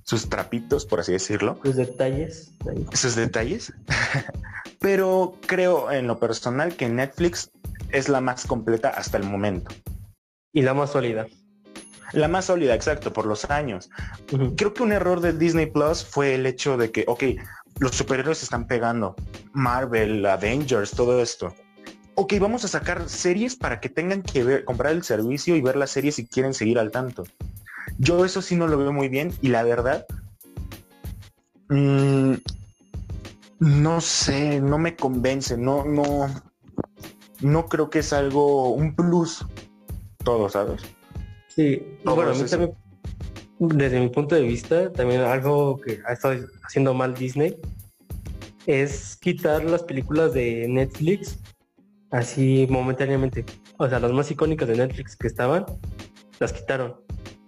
sus trapitos, por así decirlo. Sus detalles. Sus detalles. (laughs) Pero creo en lo personal que Netflix es la más completa hasta el momento. Y la más sólida. La más sólida, exacto, por los años. Creo que un error de Disney Plus fue el hecho de que, ok, los superhéroes están pegando, Marvel, Avengers, todo esto. Ok, vamos a sacar series para que tengan que ver, comprar el servicio y ver las series si quieren seguir al tanto. Yo eso sí no lo veo muy bien y la verdad, mm, no sé, no me convence, no, no, no creo que es algo, un plus todo, ¿sabes? Sí, bueno, a mí también, desde mi punto de vista, también algo que ha estado haciendo mal Disney es quitar las películas de Netflix así momentáneamente. O sea, las más icónicas de Netflix que estaban, las quitaron.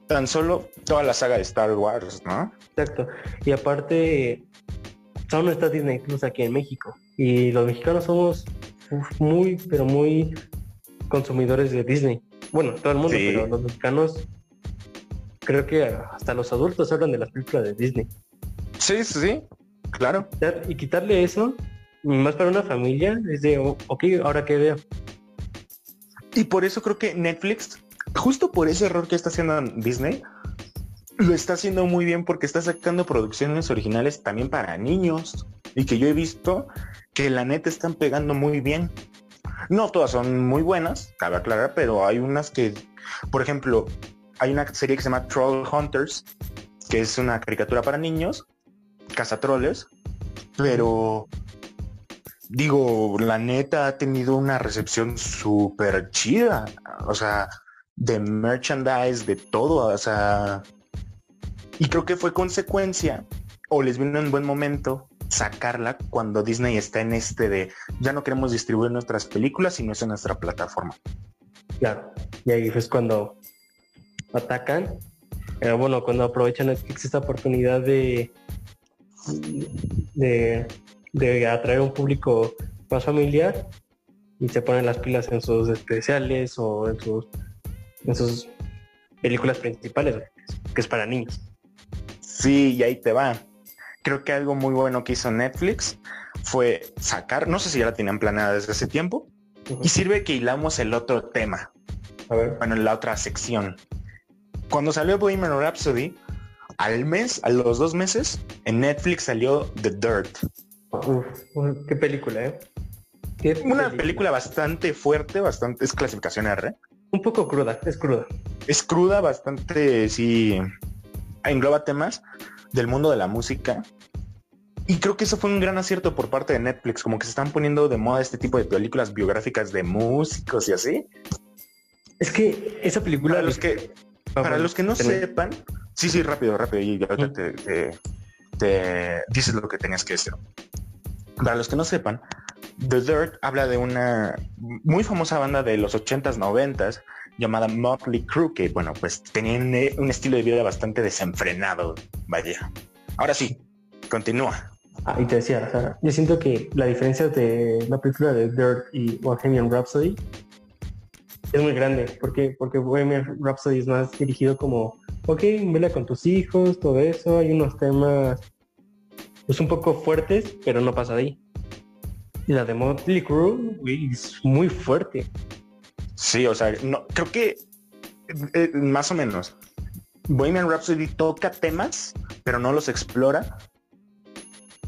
Tan solo toda la saga de Star Wars, ¿no? Exacto. Y aparte, aún está Disney Plus aquí en México. Y los mexicanos somos muy, pero muy consumidores de Disney. Bueno, todo el mundo, pero los mexicanos, creo que hasta los adultos hablan de las películas de Disney. Sí, sí, sí, claro. Y quitarle eso, más para una familia, es de, ok, ahora qué veo. Y por eso creo que Netflix, justo por ese error que está haciendo Disney, lo está haciendo muy bien porque está sacando producciones originales también para niños y que yo he visto que la neta están pegando muy bien. No todas son muy buenas, cabe aclarar, pero hay unas que, por ejemplo, hay una serie que se llama Troll Hunters, que es una caricatura para niños, cazatroles, pero digo, la neta ha tenido una recepción súper chida, o sea, de merchandise, de todo, o sea, y creo que fue consecuencia, o les vino en buen momento, sacarla cuando Disney está en este de ya no queremos distribuir nuestras películas sino es en nuestra plataforma. Claro, y ahí es cuando atacan, eh, bueno, cuando aprovechan esta oportunidad de, de, de atraer un público más familiar y se ponen las pilas en sus especiales o en sus, en sus películas principales, que es para niños. Sí, y ahí te va creo que algo muy bueno que hizo Netflix fue sacar, no sé si ya la tenían planeada desde hace tiempo, y sirve que hilamos el otro tema. A ver. Bueno, en la otra sección. Cuando salió Bohemian Rhapsody, al mes, a los dos meses, en Netflix salió The Dirt. qué película, ¿eh? Una película? bastante fuerte, bastante, es clasificación R. Un poco cruda, es cruda. Es cruda, bastante, sí, engloba temas del mundo de la música y creo que eso fue un gran acierto por parte de Netflix, como que se están poniendo de moda este tipo de películas biográficas de músicos y así. Es que esa película... Para los que, para los que no sepan... Sí, sí, rápido, rápido, y te, te, dices lo que tenías que decir. Para los que no sepan, The Dirt habla de una muy famosa banda de los 80s, 90s, llamada Motley Crue, que bueno, pues tenían un estilo de vida bastante desenfrenado, vaya. Ahora sí, continúa. Ah, y te decía, o yo siento que la diferencia de la película de Dirt y Bohemian Rhapsody es muy grande, porque porque Bohemian Rhapsody es más dirigido como, ok, vela con tus hijos, todo eso, hay unos temas pues un poco fuertes, pero no pasa ahí. Y la de Motley Crue es muy fuerte. Sí, o sea, no, creo que eh, más o menos. Bohemian Rhapsody toca temas, pero no los explora.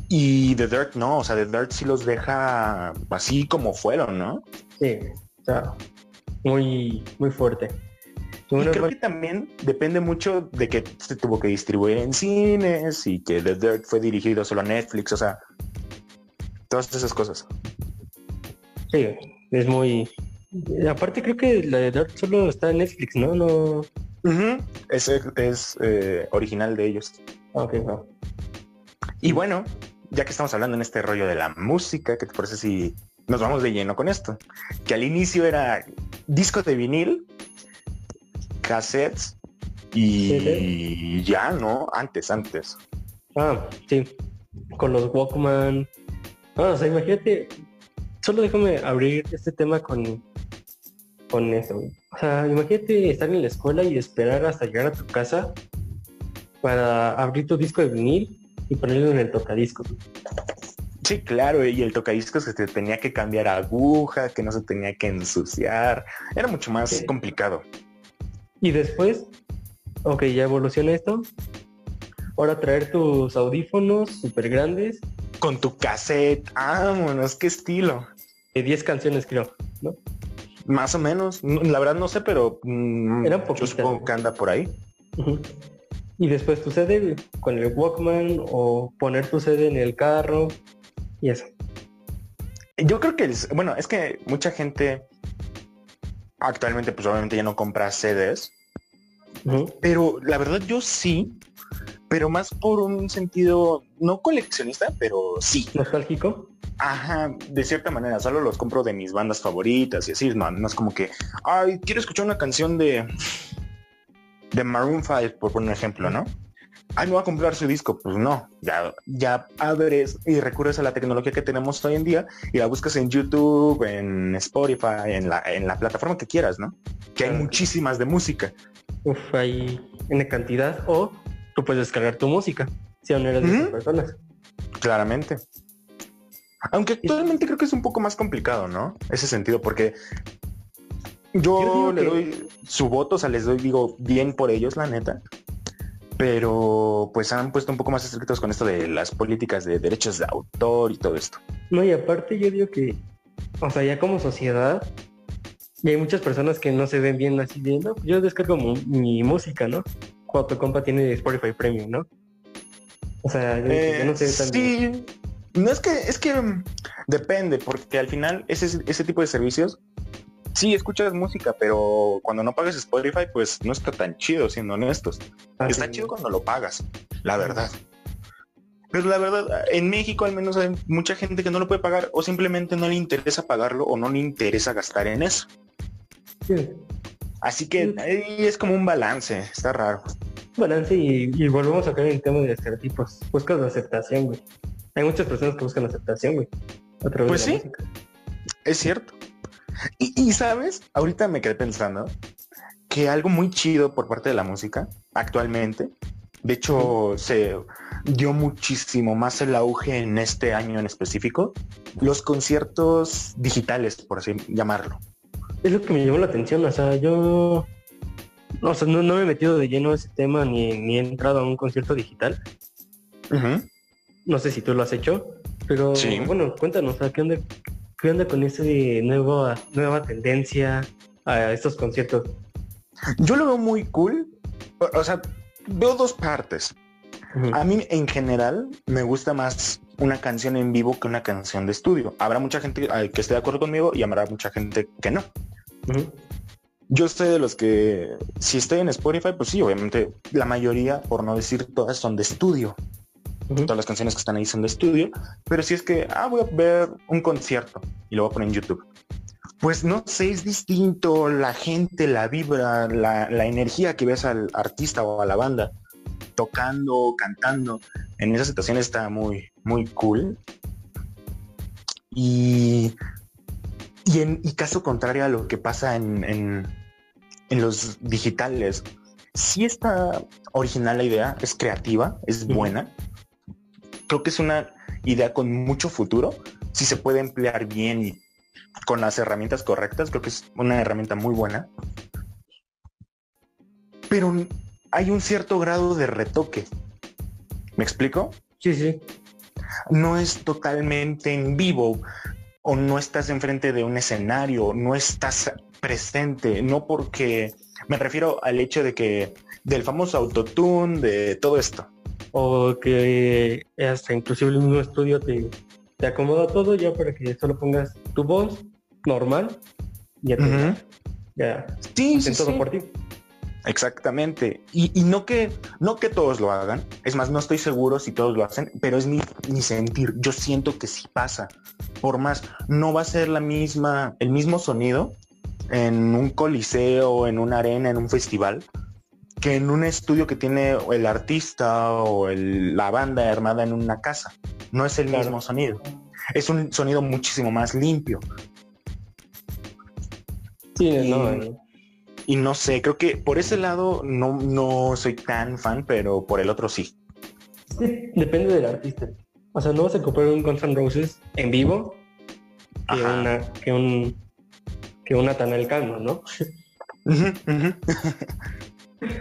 Y The Dirt no, o sea, The Dirt sí los deja así como fueron, ¿no? Sí, o sea, muy, muy fuerte. Y creo que también depende mucho de que se tuvo que distribuir en cines y que The Dirt fue dirigido solo a Netflix, o sea, todas esas cosas. Sí, es muy, Aparte creo que la de Dark solo está en Netflix, ¿no? No. Es, es eh, original de ellos. Ok, Y bueno, ya que estamos hablando en este rollo de la música, ¿qué te parece si nos vamos de lleno con esto? Que al inicio era disco de vinil, cassettes y ya, ¿no? Antes, antes. Ah, sí. Con los Walkman. Ah, o sea, imagínate. Solo déjame abrir este tema con con eso. O sea, imagínate estar en la escuela y esperar hasta llegar a tu casa para abrir tu disco de vinil y ponerlo en el tocadiscos. Sí, claro, y el tocadiscos que se tenía que cambiar aguja, que no se tenía que ensuciar, era mucho más complicado. Y después, ok, ya evoluciona esto. Ahora traer tus audífonos súper grandes. Con tu cassette, vámonos, qué estilo. De 10 canciones creo, ¿no? Más o menos. La verdad no sé, pero mm, Era yo supongo que anda por ahí. Y después tu CD con el Walkman o poner tu CD en el carro y eso. Yo creo que, bueno, es que mucha gente actualmente pues obviamente ya no compra CDs. Pero la verdad yo sí, pero más por un sentido no coleccionista, pero sí. Nostálgico. Ajá, de cierta manera, solo los compro de mis bandas favoritas y así, no, no es como que, ay, quiero escuchar una canción de de Maroon 5, por poner un ejemplo, ¿no? Ay, me voy a comprar su disco. Pues no, ya, ya abres y recurres a la tecnología que tenemos hoy en día y la buscas en YouTube, en Spotify, en la, en la plataforma que quieras, ¿no? Que hay muchísimas de música. Uf, hay en cantidad. O tú puedes descargar tu música, si aún eres de esas personas. Claramente. Aunque actualmente creo que es un poco más complicado, ¿no? Ese sentido, porque yo, le doy su voto, o sea, les doy, digo, bien por ellos, la neta. Pero pues han puesto un poco más estrictos con esto de las políticas de derechos de autor y todo esto. No, y aparte yo digo que, o sea, ya como sociedad, y hay muchas personas que no se ven bien así de, no, yo descargo mi, música, ¿no? Cuando compa tiene Spotify Premium, ¿no? O sea, yo, no sé tan Sí, no es que, es que mm, depende, porque al final ese, ese tipo de servicios, sí escuchas música, pero cuando no pagas Spotify, pues no está tan chido, siendo honestos. Ah, está chido cuando lo pagas, la verdad. Pero la verdad, en México al menos hay mucha gente que no lo puede pagar o simplemente no le interesa pagarlo o no le interesa gastar en eso. Así que ahí es como un balance, está raro. Balance y, volvemos a caer en el tema de estereotipos. Buscas la aceptación, güey. Hay muchas personas que buscan aceptación, güey. pues sí, es cierto. Y, sabes, ahorita me quedé pensando que algo muy chido por parte de la música actualmente, de hecho se dio muchísimo más el auge en este año en específico, los conciertos digitales, por así llamarlo. Es lo que me llamó la atención, o sea, yo o sea, no, me he metido de lleno a ese tema ni, ni he entrado a un concierto digital. No sé si tú lo has hecho, pero bueno, cuéntanos, ¿qué onda, ¿qué onda con esa nueva, nueva tendencia a estos conciertos? Yo lo veo muy cool. O, sea, veo dos partes. A mí en general me gusta más una canción en vivo que una canción de estudio. Habrá mucha gente que esté de acuerdo conmigo y habrá mucha gente que no. Yo soy de los que, si estoy en Spotify, pues sí, obviamente la mayoría, por no decir todas, son de estudio. Todas las canciones que están ahí son de estudio. Pero si es que, ah, voy a ver un concierto y lo voy a poner en YouTube. pues no sé, es distinto la gente, la vibra, la, la energía que ves al artista o a la banda tocando, cantando. En esa situación está muy, muy cool. Y, y, en, y caso contrario a lo que pasa en, en, en los digitales, sí está original la idea, es creativa, es buena. Creo que es una idea con mucho futuro. Si se puede emplear bien y con las herramientas correctas, creo que es una herramienta muy buena. Pero hay un cierto grado de retoque. ¿Me explico? Sí, sí. No es totalmente en vivo o no estás enfrente de un escenario, no estás presente, no porque me refiero al hecho de que del famoso autotune, de todo esto. O que hasta inclusive el mismo estudio te, te acomoda todo ya para que solo pongas tu voz normal y ya, te, ya sí, sí, todo sí. por ti. Exactamente. Y, y, no que no que todos lo hagan. Es más, no estoy seguro si todos lo hacen, pero es mi, mi sentir. Yo siento que sí pasa. Por más, no va a ser la misma, el mismo sonido en un coliseo, en una arena, en un festival, que en un estudio que tiene el artista o el, la banda armada en una casa. No es el claro. mismo sonido. Es un sonido muchísimo más limpio. Sí, y, no, y no sé, creo que por ese lado no, no soy tan fan, pero por el otro sí. Depende del artista. O sea, no vas a comprar un Guns N' Roses en vivo que, una, que un que una Tanel Calma, ¿no? Uh -huh, uh -huh.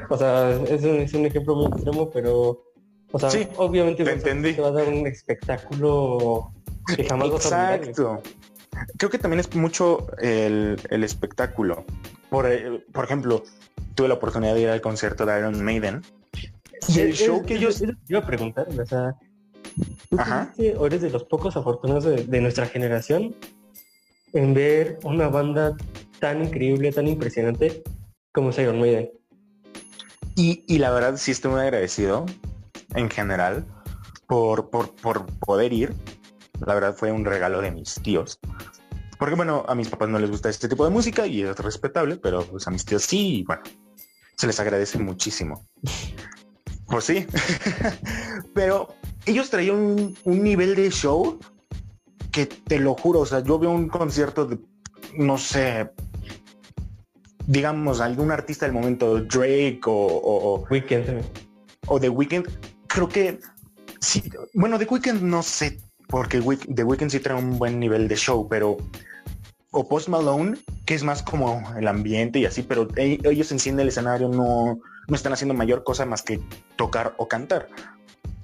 O sea, es un, es un, ejemplo muy extremo, pero o sea, sí, obviamente te, entendí. te va a dar un espectáculo que jamás vas a. Exacto. Creo que también es mucho el, el espectáculo. Por, eh, por ejemplo, tuve la oportunidad de ir al concierto de Iron Maiden. Y el show que ellos... Yo iba a preguntar, o sea, ¿tú Ajá. o eres de los pocos afortunados de, de, nuestra generación en ver una banda tan increíble, tan impresionante como es Iron Maiden? Y, la verdad sí estoy muy agradecido en general por, por, poder ir. La verdad fue un regalo de mis tíos. Porque bueno, a mis papás no les gusta este tipo de música y es respetable, pero pues a mis tíos sí, bueno, se les agradece muchísimo. Pues sí. (laughs) pero ellos traían un, un, nivel de show que te lo juro, o sea, yo veo un concierto de, no sé, digamos, algún artista del momento, Drake o... o, Weekend. O The Weeknd, creo que sí, bueno, The Weeknd no sé porque The Weeknd sí trae un buen nivel de show, pero o Post Malone, que es más como el ambiente y así, pero ellos en sí en el escenario no, no están haciendo mayor cosa más que tocar o cantar.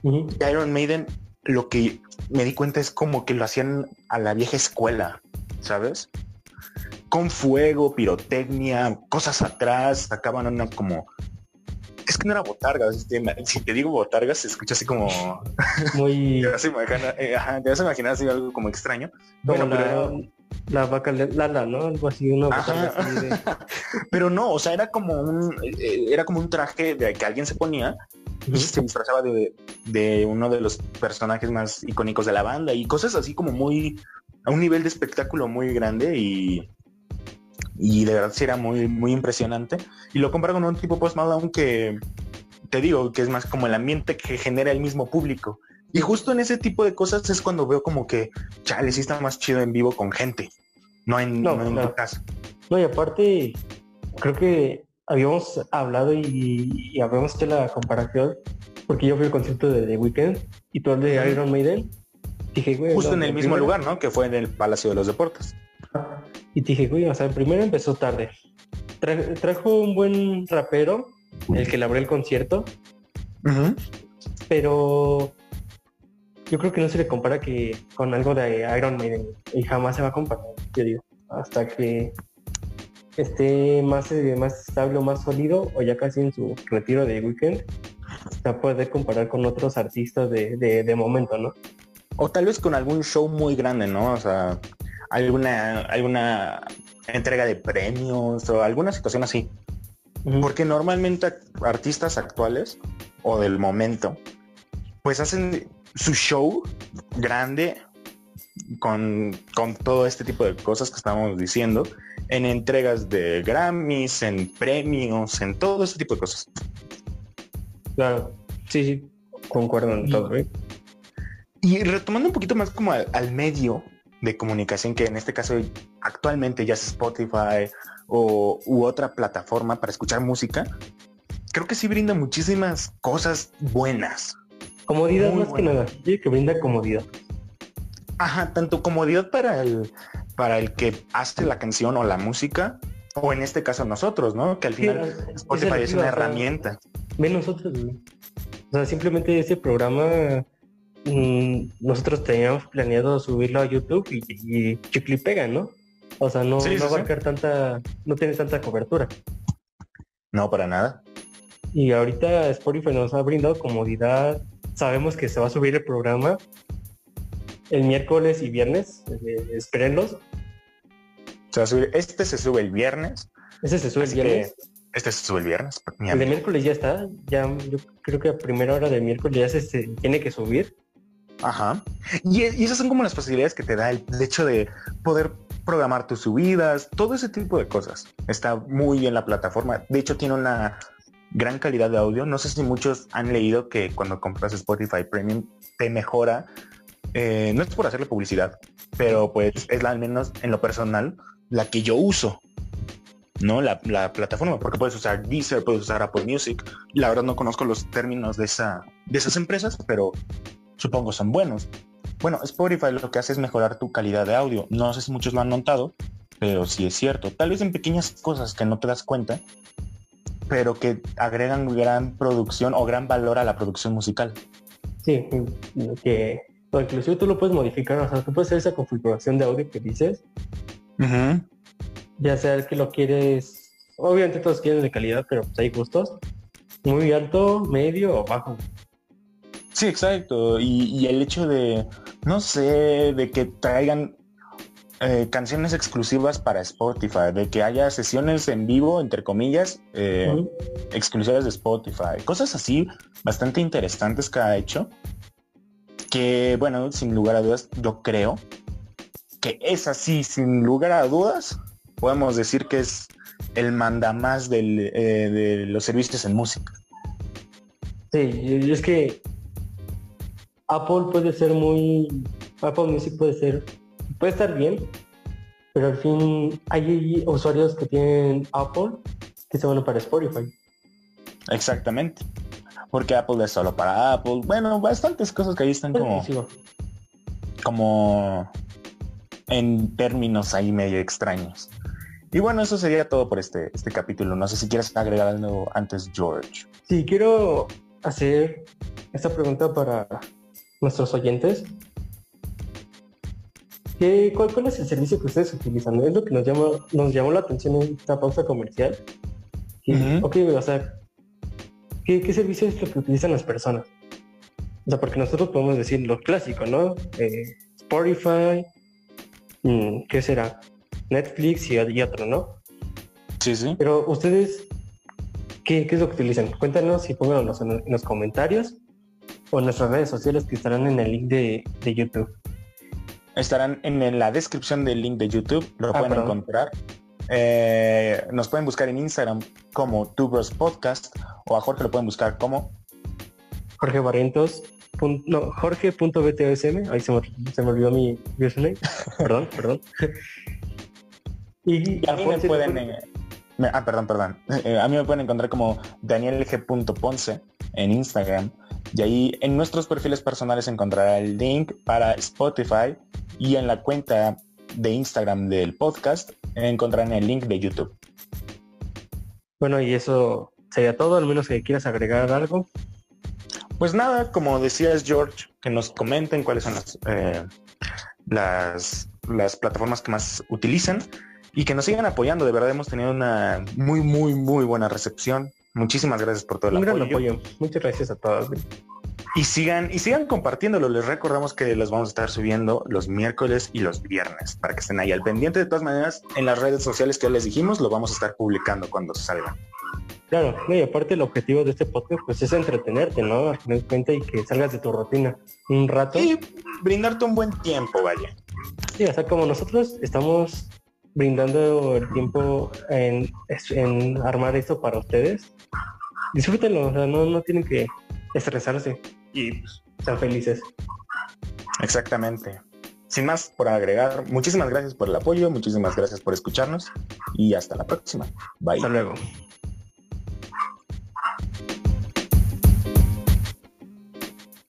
Uh -huh. Iron Maiden, lo que me di cuenta es como que lo hacían a la vieja escuela, ¿sabes? Con fuego, pirotecnia, cosas atrás, sacaban una como es que no era botargas. Si te digo botargas, se escucha así como. (laughs) Muy. te, vas a imaginar, eh, ajá, te vas a imaginar así algo como extraño. Bueno, la, pero... la vaca Lala, ¿no? Algo así, una botarga así de... (laughs) pero no, o sea, era como un. Eh, era como un traje de que alguien se ponía y se disfrazaba de, de uno de los personajes más icónicos de la banda y cosas así como muy. a un nivel de espectáculo muy grande y y de verdad sí era muy, muy impresionante. Y lo comparo con un tipo Post Malone que te digo que es más como el ambiente que genera el mismo público. Y justo en ese tipo de cosas es cuando veo como que, chale, sí está más chido en vivo con gente, no en, no, no en no. tu casa. No, y aparte, creo que habíamos hablado y, y habíamos hecho la comparación, porque yo fui al concierto de The Weeknd y tú de uh -huh. Iron Maiden. Dije, güey, justo en el mismo primero... lugar, ¿no? Que fue en el Palacio de los Deportes. Y te dije, güey, o sea, primero empezó tarde. Tra trajo un buen rapero, el que le abrió el concierto. Uh -huh. Pero yo creo que no se le compara que con algo de Iron Maiden. Y jamás se va a comparar, yo digo. Hasta que esté más, eh, más estable o más sólido, o ya casi en su retiro de weekend, se va a poder comparar con otros artistas de, de, de momento, ¿no? O tal vez con algún show muy grande, ¿no? O sea, alguna, alguna entrega de premios o alguna situación así. Porque normalmente artistas actuales o del momento, pues hacen su show grande con, con todo este tipo de cosas que estamos diciendo en entregas de Grammys, en premios, en todo este tipo de cosas. Claro, sí, sí, concuerdo en todo. ¿eh? Y retomando un poquito más como al, al, medio de comunicación, que en este caso actualmente ya es Spotify o u otra plataforma para escuchar música, creo que sí brinda muchísimas cosas buenas. Comodidad más que nada, sí, que brinda comodidad. Ajá, tanto comodidad para el, para el que hace la canción o la música, o en este caso nosotros, ¿no? Que al final Spotify es, una herramienta. Ve nosotros, O sea, simplemente ese programa mmm, nosotros teníamos planeado subirlo a YouTube y, y chicle y pega, ¿no? O sea, no, sí, no sí, abarcar sí. tanta, no tiene tanta cobertura. No, para nada. Y ahorita Spotify nos ha brindado comodidad. Sabemos que se va a subir el programa el miércoles y viernes. Eh, espérenlos. Se va a subir. Este se sube el viernes. Ese se sube el viernes. Este se sube el viernes. El de miércoles ya está. Ya yo creo que a primera hora de miércoles ya se, se tiene que subir. Ajá. Y, y, esas son como las posibilidades que te da el, el hecho de poder programar tus subidas, todo ese tipo de cosas. Está muy bien la plataforma. De hecho, tiene una gran calidad de audio. No sé si muchos han leído que cuando compras Spotify Premium te mejora. Eh, no es por hacerle publicidad, pero pues es la, al menos en lo personal la que yo uso. ¿no? La, la, plataforma, porque puedes usar Deezer, puedes usar Apple Music. La verdad no conozco los términos de, esa, de esas empresas, pero supongo son buenos. Bueno, Spotify lo que hace es mejorar tu calidad de audio. No sé si muchos lo han notado, pero sí es cierto. Tal vez en pequeñas cosas que no te das cuenta, pero que agregan gran producción o gran valor a la producción musical. Sí, que o inclusive tú lo puedes modificar, o sea, tú puedes hacer esa configuración de audio que dices. Uh -huh. Ya sea que lo quieres, obviamente todos quieren de calidad, pero pues hay gustos. Muy alto, medio o bajo. Sí, exacto. Y, y, el hecho de, no sé, de que traigan eh, canciones exclusivas para Spotify, de que haya sesiones en vivo, entre comillas, eh, uh -huh. exclusivas de Spotify. Cosas así bastante interesantes que ha hecho. Que, bueno, sin lugar a dudas, yo creo que es así, sin lugar a dudas, podemos decir que es el mandamás del, eh, de los servicios en música. Sí, es que Apple puede ser muy. Apple Music puede ser. puede estar bien, pero al fin hay usuarios que tienen Apple que se van para Spotify. Exactamente. Porque Apple es solo para Apple. Bueno, bastantes cosas que ahí están como. Como. En términos ahí medio extraños. Y bueno, eso sería todo por este, este capítulo. No sé si quieres agregar algo antes, George. Sí, quiero hacer esta pregunta para nuestros oyentes. ¿Qué, cuál, cuál, es el servicio que ustedes utilizan? Es lo que nos, llama, nos llamó la atención en esta pausa comercial. Uh -huh. Ok, o sea, ¿qué, ¿qué, servicio es lo que utilizan las personas? O sea, porque nosotros podemos decir lo clásico, ¿no? Eh, Spotify, mmm, ¿qué será? Netflix y, y, otro, ¿no? Sí, sí. Pero ustedes, ¿qué, ¿qué, es lo que utilizan? Cuéntanos y pónganos en, en los comentarios o nuestras redes sociales que estarán en el link de, de YouTube. Estarán en la descripción del link de YouTube, lo ah, pueden perdón. encontrar. Eh, nos pueden buscar en Instagram como Tubers Podcast o a Jorge lo pueden buscar como Jorge Barrientos. No, Jorge.btsm, ahí se me, se me, olvidó mi username. (laughs) perdón, perdón. (laughs) y, y a mí me pueden. Eh, me, ah, perdón, perdón. Eh, a mí me pueden encontrar como Daniel G. Ponce en Instagram. Y ahí en nuestros perfiles personales encontrará el link para Spotify y en la cuenta de Instagram del podcast encontrarán el link de YouTube. Bueno, y eso sería todo, al menos que quieras agregar algo. Pues nada, como decías George, que nos comenten cuáles son las, eh, las, las plataformas que más utilizan y que nos sigan apoyando. De verdad hemos tenido una muy, muy, muy buena recepción. Muchísimas gracias por todo el Un apoyo. gran apoyo. Muchas gracias a todos. Y sigan, y sigan compartiéndolo. Les recordamos que los vamos a estar subiendo los miércoles y los viernes para que estén ahí al pendiente. De todas maneras, en las redes sociales que ya les dijimos, lo vamos a estar publicando cuando salgan. Claro, y aparte el objetivo de este podcast pues es entretenerte, ¿no? A tener cuenta y que salgas de tu rutina un rato. Y brindarte un buen tiempo, vaya. Sí, o sea, como nosotros estamos brindando el tiempo en, en armar esto para ustedes, disfrútenlo, o sea, no, no tienen que estresarse y pues, sean felices. Exactamente. Sin más por agregar, muchísimas gracias por el apoyo, muchísimas gracias por escucharnos y hasta la próxima. Bye. Hasta luego.